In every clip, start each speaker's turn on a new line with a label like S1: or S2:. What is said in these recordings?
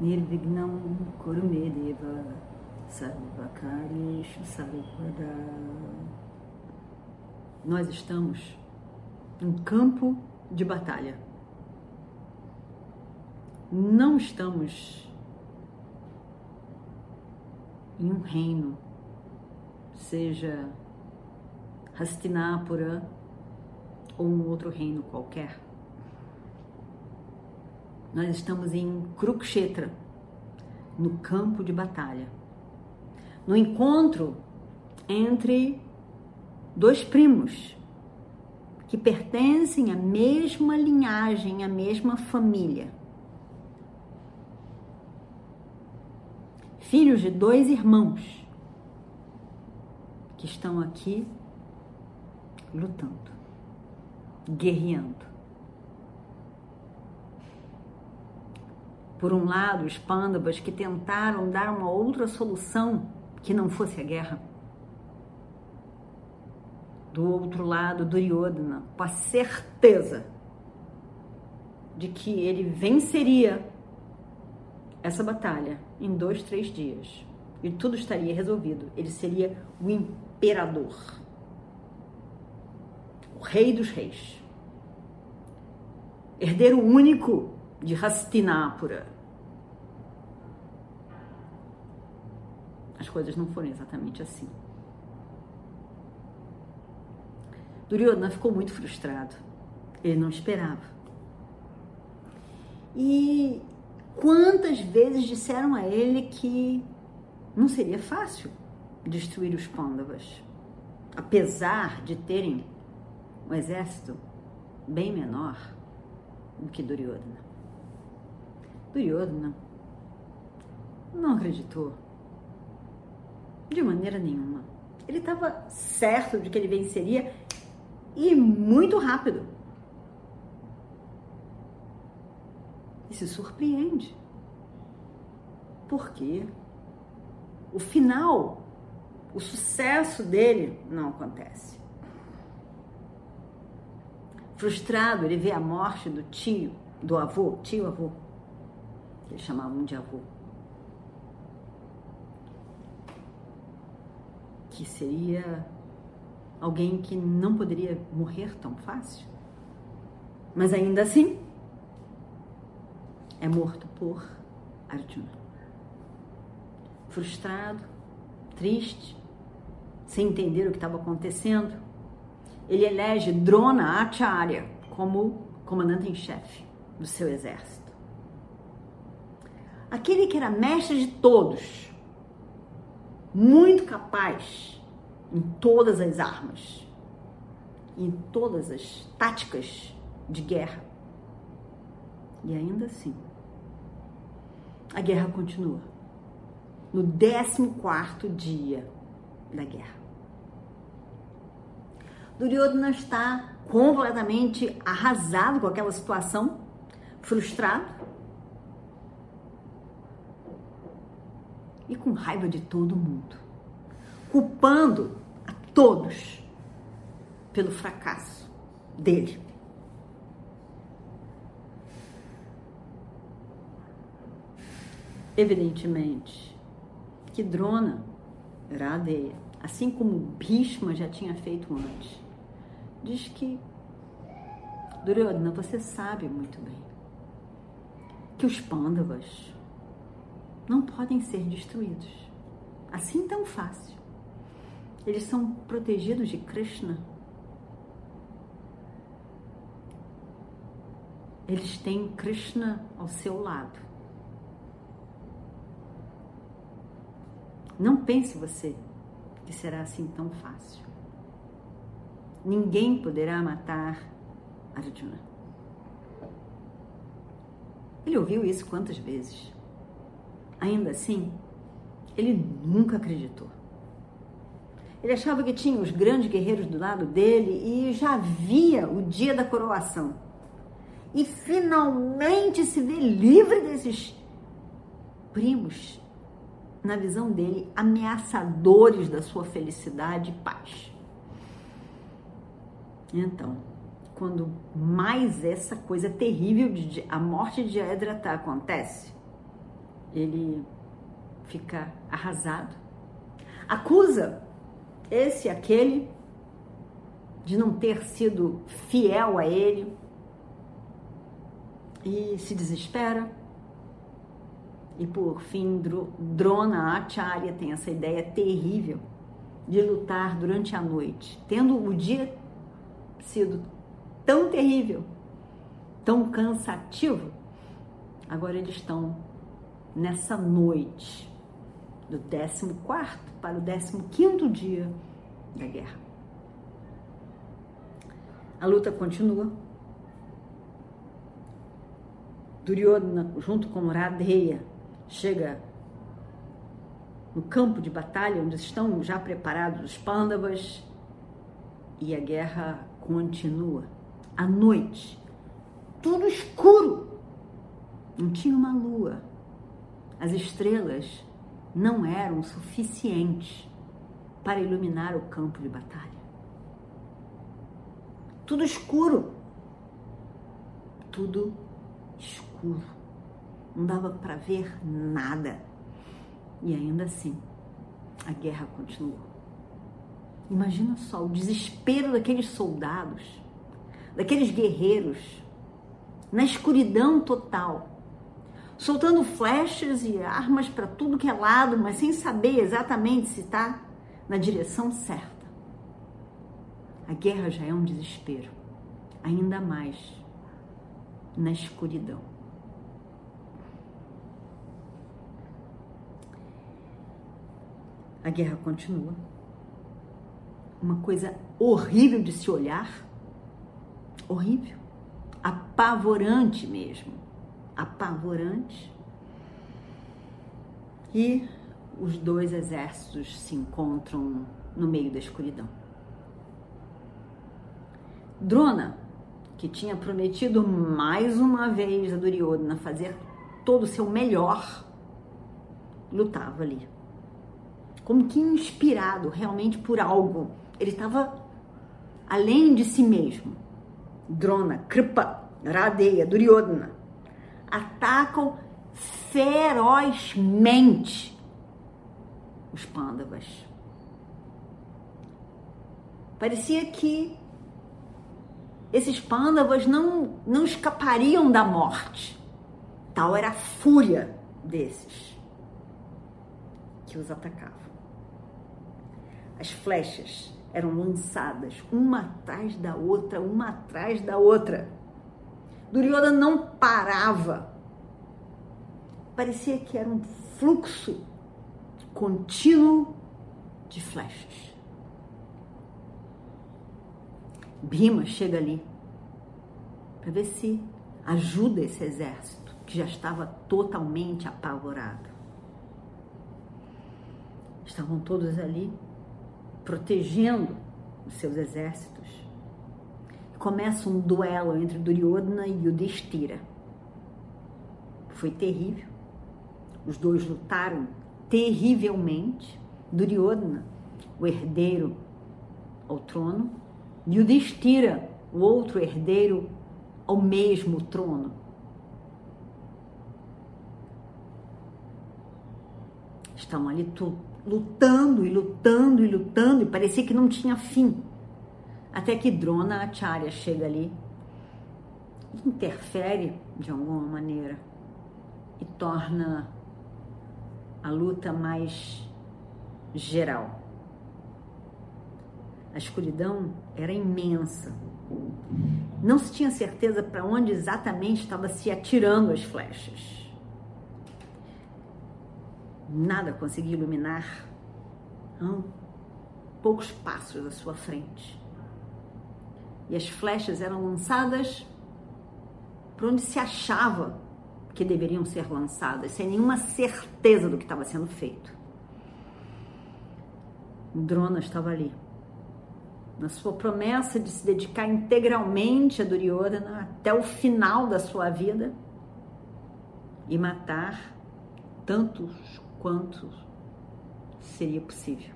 S1: Nirvignam Kurumedeva Sarvakarishu Sarvada Nós estamos em campo de batalha. Não estamos em um reino, seja Hastinapura ou um outro reino qualquer. Nós estamos em Kurukshetra, no campo de batalha, no encontro entre dois primos que pertencem à mesma linhagem, à mesma família. Filhos de dois irmãos que estão aqui lutando, guerreando. Por um lado, os pândavas que tentaram dar uma outra solução que não fosse a guerra do outro lado, Duryodhana, com a certeza de que ele venceria essa batalha em dois, três dias. E tudo estaria resolvido. Ele seria o imperador, o rei dos reis, herdeiro único de Hastinapura. As coisas não foram exatamente assim. Duryodhana ficou muito frustrado. Ele não esperava. E quantas vezes disseram a ele que não seria fácil destruir os Pandavas, apesar de terem um exército bem menor do que Duryodhana. Duryodhana não acreditou de maneira nenhuma. Ele estava certo de que ele venceria e muito rápido. E se surpreende. Porque o final, o sucesso dele não acontece. Frustrado, ele vê a morte do tio, do avô, tio-avô, eles chamavam de avô. Que seria alguém que não poderia morrer tão fácil. Mas ainda assim, é morto por Arjuna. Frustrado, triste, sem entender o que estava acontecendo, ele elege Drona Acharya como comandante em chefe do seu exército. Aquele que era mestre de todos, muito capaz em todas as armas, em todas as táticas de guerra. E ainda assim, a guerra continua. No 14 dia da guerra. Duryodhana está completamente arrasado com aquela situação, frustrado e com raiva de todo mundo culpando a todos pelo fracasso dele. Evidentemente que Drona Radeya, assim como Bhishma já tinha feito antes, diz que Duryodhana, você sabe muito bem que os Pandavas não podem ser destruídos assim tão fácil. Eles são protegidos de Krishna. Eles têm Krishna ao seu lado. Não pense você que será assim tão fácil. Ninguém poderá matar Arjuna. Ele ouviu isso quantas vezes? Ainda assim, ele nunca acreditou. Ele achava que tinha os grandes guerreiros do lado dele e já via o dia da coroação. E finalmente se vê livre desses primos, na visão dele, ameaçadores da sua felicidade e paz. Então, quando mais essa coisa terrível de a morte de Edratá acontece, ele fica arrasado. Acusa esse e aquele de não ter sido fiel a ele e se desespera. E por fim, Drona Acharya tem essa ideia terrível de lutar durante a noite, tendo o dia sido tão terrível, tão cansativo, agora eles estão nessa noite do 14 para o 15 dia da guerra. A luta continua. Duryodhana, junto com Radheya, chega no campo de batalha onde estão já preparados os Pandavas e a guerra continua. À noite, tudo escuro. Não tinha uma lua. As estrelas não eram suficientes para iluminar o campo de batalha. Tudo escuro. Tudo escuro. Não dava para ver nada. E ainda assim, a guerra continuou. Imagina só o desespero daqueles soldados, daqueles guerreiros, na escuridão total soltando flechas e armas para tudo que é lado, mas sem saber exatamente se está na direção certa. A guerra já é um desespero, ainda mais na escuridão. A guerra continua. Uma coisa horrível de se olhar, horrível, apavorante mesmo apavorante. E os dois exércitos se encontram no meio da escuridão. Drona, que tinha prometido mais uma vez a Duryodhana fazer todo o seu melhor, lutava ali. Como que inspirado realmente por algo. Ele estava além de si mesmo. Drona, Kripa, Radeya, Duryodhana atacam ferozmente os pândavas. Parecia que esses pândavas não, não escapariam da morte. Tal era a fúria desses que os atacavam. As flechas eram lançadas uma atrás da outra, uma atrás da outra. Duryodhana não parava. Parecia que era um fluxo contínuo de flechas. Bhima chega ali para ver se ajuda esse exército que já estava totalmente apavorado. Estavam todos ali protegendo os seus exércitos começa um duelo entre Duryodhana e Yudhishthira. Foi terrível. Os dois lutaram terrivelmente. Duryodhana, o herdeiro ao trono, Yudhishthira, o outro herdeiro ao mesmo trono. Estavam ali lutando e lutando e lutando e parecia que não tinha fim. Até que Drona Acharya chega ali, interfere de alguma maneira e torna a luta mais geral. A escuridão era imensa. Não se tinha certeza para onde exatamente estava se atirando as flechas. Nada conseguia iluminar. Não, poucos passos à sua frente e as flechas eram lançadas por onde se achava que deveriam ser lançadas, sem nenhuma certeza do que estava sendo feito. O Drona estava ali, na sua promessa de se dedicar integralmente a Duryodhana até o final da sua vida e matar tantos quantos seria possível.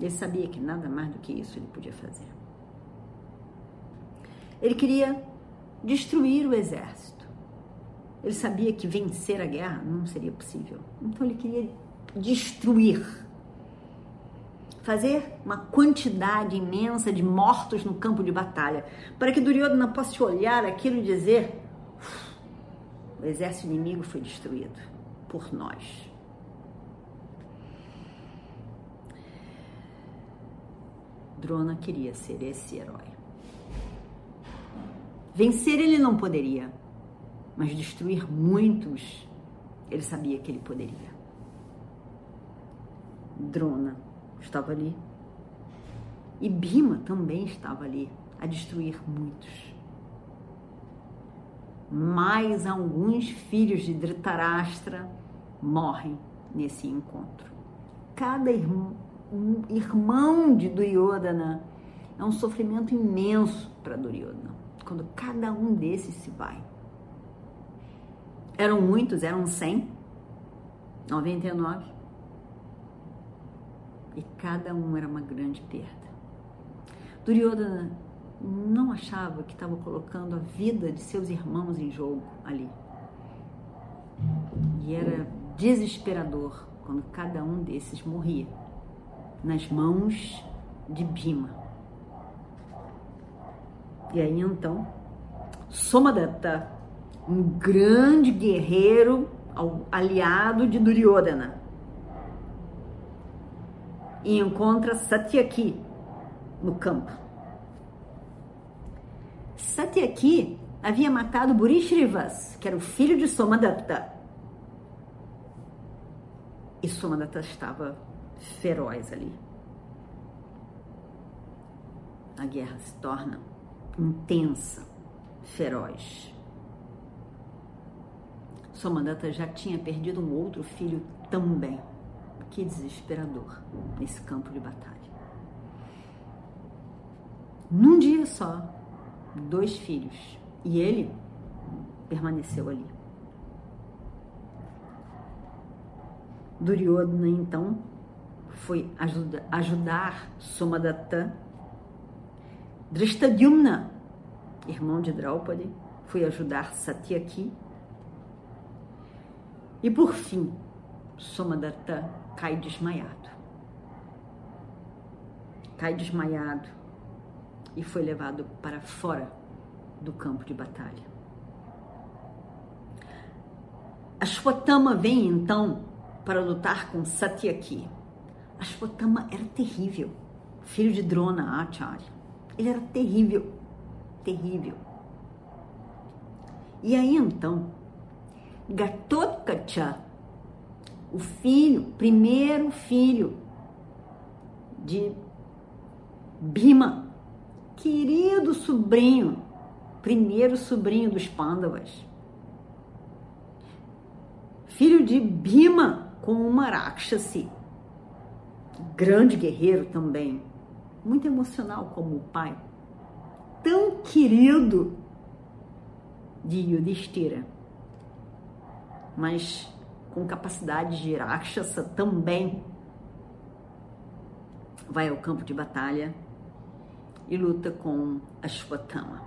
S1: Ele sabia que nada mais do que isso ele podia fazer. Ele queria destruir o exército. Ele sabia que vencer a guerra não seria possível. Então ele queria destruir. Fazer uma quantidade imensa de mortos no campo de batalha, para que Duryodhana possa olhar aquilo e dizer: o exército inimigo foi destruído por nós. Drona queria ser esse herói. Vencer ele não poderia, mas destruir muitos ele sabia que ele poderia. Drona estava ali e Bima também estava ali a destruir muitos. Mais alguns filhos de Dhritarashtra morrem nesse encontro. Cada irmão, um irmão de Duryodhana é um sofrimento imenso para Duryodhana quando cada um desses se vai. Eram muitos, eram 100, 99. E cada um era uma grande perda. Duryodhana não achava que estava colocando a vida de seus irmãos em jogo ali. E era desesperador quando cada um desses morria nas mãos de Bima. E aí então, Somadatta, um grande guerreiro aliado de Duryodhana, e encontra Satyaki no campo. Satyaki havia matado Burishrivas, que era o filho de Somadatta. E Somadatta estava feroz ali. A guerra se torna intensa, feroz. Somadatta já tinha perdido um outro filho também. Que desesperador nesse campo de batalha. Num dia só, dois filhos. E ele permaneceu ali. Duryodhana então foi ajuda, ajudar Somadatta. Drishtadyumna, irmão de Draupadi, foi ajudar Satyaki. E por fim, Somadatta cai desmaiado. Cai desmaiado e foi levado para fora do campo de batalha. Ashwatthama vem então para lutar com Satyaki. Ashwatthama era terrível, filho de Drona Acharya. Ele era terrível, terrível. E aí então, Gatotkacha, o filho, primeiro filho de Bhima, querido sobrinho, primeiro sobrinho dos Pandavas, filho de Bhima com uma Rakshasi, grande guerreiro também, muito emocional como o pai, tão querido de Yudhishthira, mas com capacidade de Rakshasa também, vai ao campo de batalha e luta com Ashwatthama.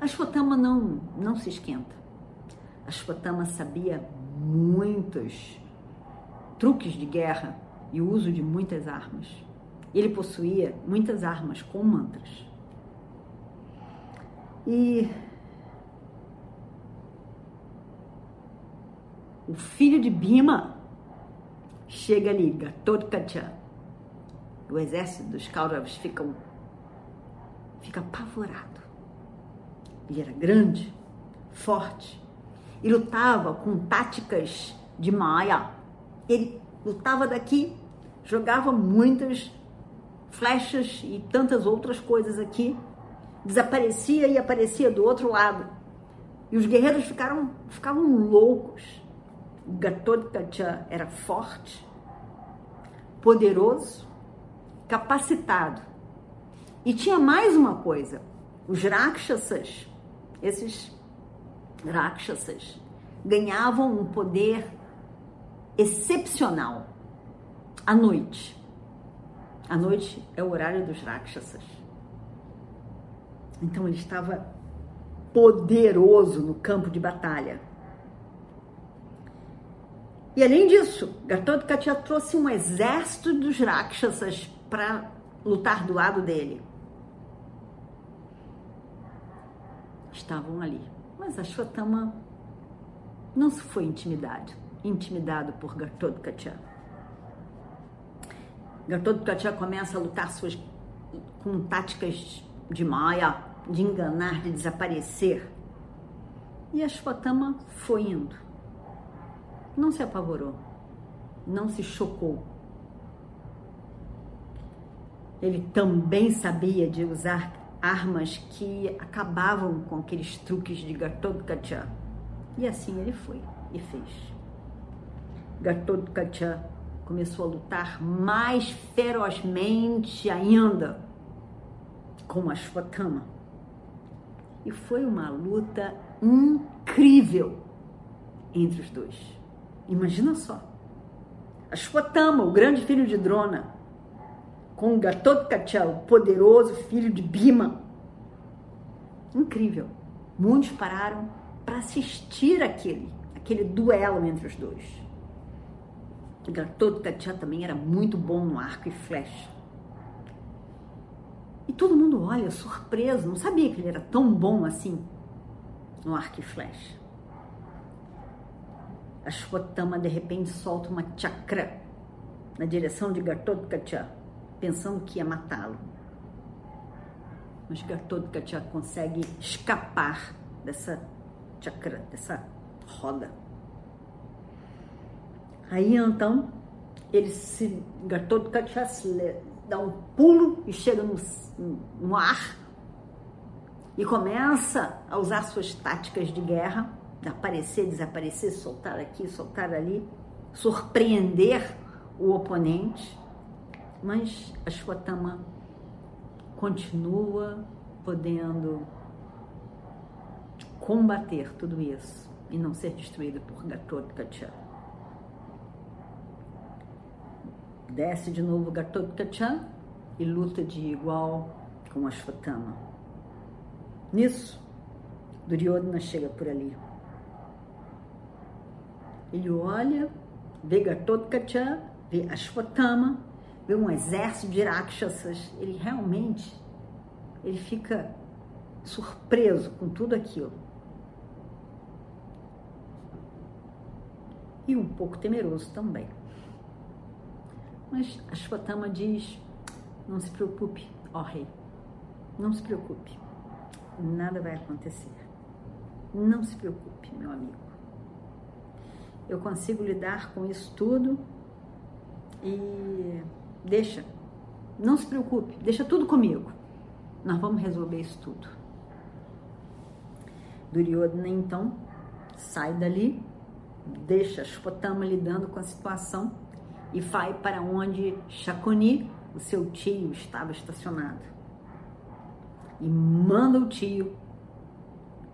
S1: Ashwatthama não, não se esquenta. Ashwatthama sabia muitos truques de guerra e o uso de muitas armas. Ele possuía muitas armas com mantras. E o filho de Bima chega ali, Gatotkacha. O exército dos Kauravas fica, fica apavorado. Ele era grande, forte e lutava com táticas de Maya. Ele lutava daqui, jogava muitas flechas e tantas outras coisas aqui, desaparecia e aparecia do outro lado. E os guerreiros ficaram, ficavam loucos. Gatotkacha era forte, poderoso, capacitado. E tinha mais uma coisa: os Rakshasas, esses Rakshasas, ganhavam um poder excepcional à noite. A noite é o horário dos Rakshasas. Então ele estava poderoso no campo de batalha. E além disso, Gatotkacha trouxe um exército dos Rakshasas para lutar do lado dele. Estavam ali. Mas Ashwatthama não se foi intimidado, intimidado por Gatotkacha. Gatotkacha começa a lutar suas, com táticas de maia, de enganar, de desaparecer. E Ashwatthama foi indo. Não se apavorou, não se chocou. Ele também sabia de usar armas que acabavam com aqueles truques de Gatotkacha. E assim ele foi e fez. Gatotkacha começou a lutar mais ferozmente ainda com Ashwatthama. E foi uma luta incrível entre os dois. Imagina só. Ashwatthama, o grande filho de Drona, com Gatotkacha, o poderoso filho de Bhima. Incrível. Muitos pararam para assistir aquele, aquele duelo entre os dois. Gatotkacha também era muito bom no arco e flecha. E todo mundo olha surpreso, não sabia que ele era tão bom assim no arco e flecha. A Shwatama de repente solta uma chakra na direção de Gatotkacha, pensando que ia matá-lo. Mas Gatotkacha consegue escapar dessa chakra, dessa roda. Aí então ele se Gatotkacha se dá um pulo e chega no, no ar e começa a usar suas táticas de guerra, de aparecer, desaparecer, soltar aqui, soltar ali, surpreender o oponente, mas a Shwatama continua podendo combater tudo isso e não ser destruído por Gatotkacha. Desce de novo Gatotkacha e luta de igual com Ashwatthama. Nisso, Duryodhana chega por ali. Ele olha, vê Gatotkacha, vê Ashwatthama, vê um exército de Rakshasas. Ele realmente, ele fica surpreso com tudo aquilo. E um pouco temeroso também. Mas Ashwatthama diz: não se preocupe, ó rei, não se preocupe, nada vai acontecer. Não se preocupe, meu amigo. Eu consigo lidar com isso tudo e deixa, não se preocupe, deixa tudo comigo. Nós vamos resolver isso tudo. Duryodhana então sai dali, deixa Ashwatthama lidando com a situação e vai para onde Chaconi, o seu tio, estava estacionado. E manda o tio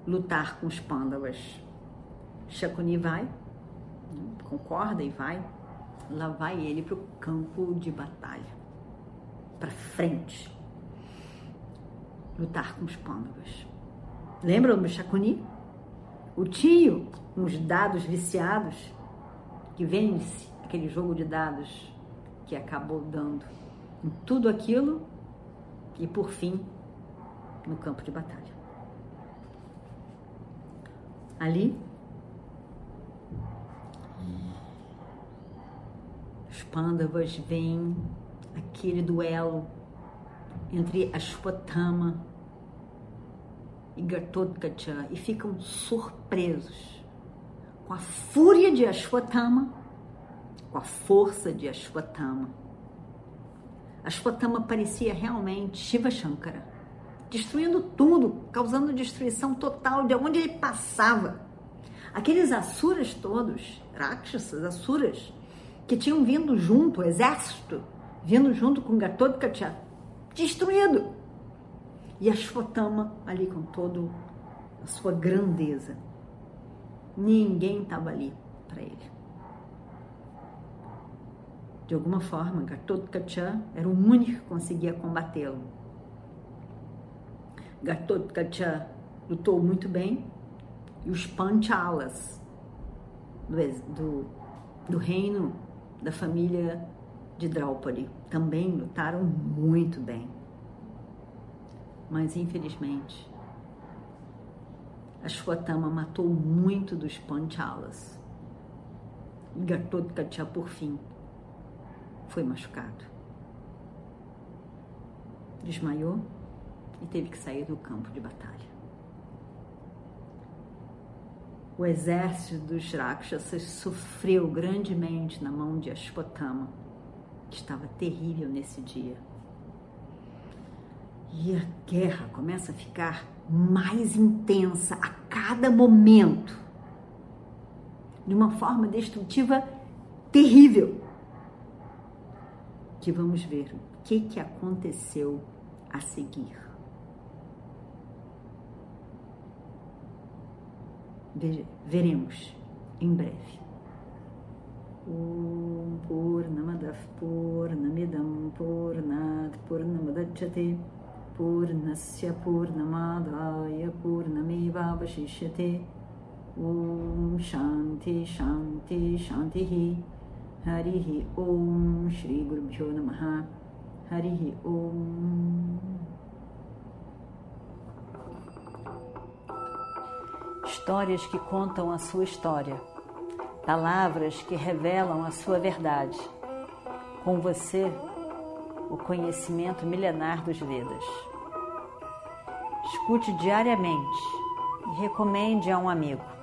S1: lutar com os pândavas. Chaconi vai, concorda e vai. Lá vai ele para o campo de batalha, para frente, lutar com os pândavas. Lembram do Chaconi? O tio, uns dados viciados, que vence aquele jogo de dados que acabou dando em tudo aquilo e por fim no campo de batalha. Ali os pândavas veem aquele duelo entre Ashwatthama e Gatotkacha e ficam surpresos com a fúria de Ashwatthama com a força de Ashwatthama. Ashwatthama parecia realmente Shiva Shankara, destruindo tudo, causando destruição total de onde ele passava. Aqueles asuras todos, rakshasas, asuras, que tinham vindo junto, o exército, vindo junto com Gatotkacha, destruído. E Ashwatthama ali com todo a sua grandeza. Ninguém estava ali para ele. De alguma forma, Gatotkacha era o único que conseguia combatê-lo. Gatotkacha lutou muito bem e os Panchalas do, do, do reino da família de Draupadi também lutaram muito bem. Mas infelizmente, Ashwatthama matou muito dos Panchalas. E Gatotkacha, por fim, foi machucado. Desmaiou e teve que sair do campo de batalha. O exército dos Rakshasas sofreu grandemente na mão de Ashwatthama, que estava terrível nesse dia. E a guerra começa a ficar mais intensa a cada momento, de uma forma destrutiva terrível que vamos ver o que, que aconteceu a seguir. Veremos em breve. Om Purnamadav Purnamidam Purnat Purnamadachyate Purnasya Purnamadaya Purnamevavashishyate Om Shanti Shanti Shanti Harihi Om Shri Bhyo Namaha Harihi Om
S2: Histórias que contam a sua história, palavras que revelam a sua verdade. Com você, o conhecimento milenar dos Vedas. Escute diariamente e recomende a um amigo.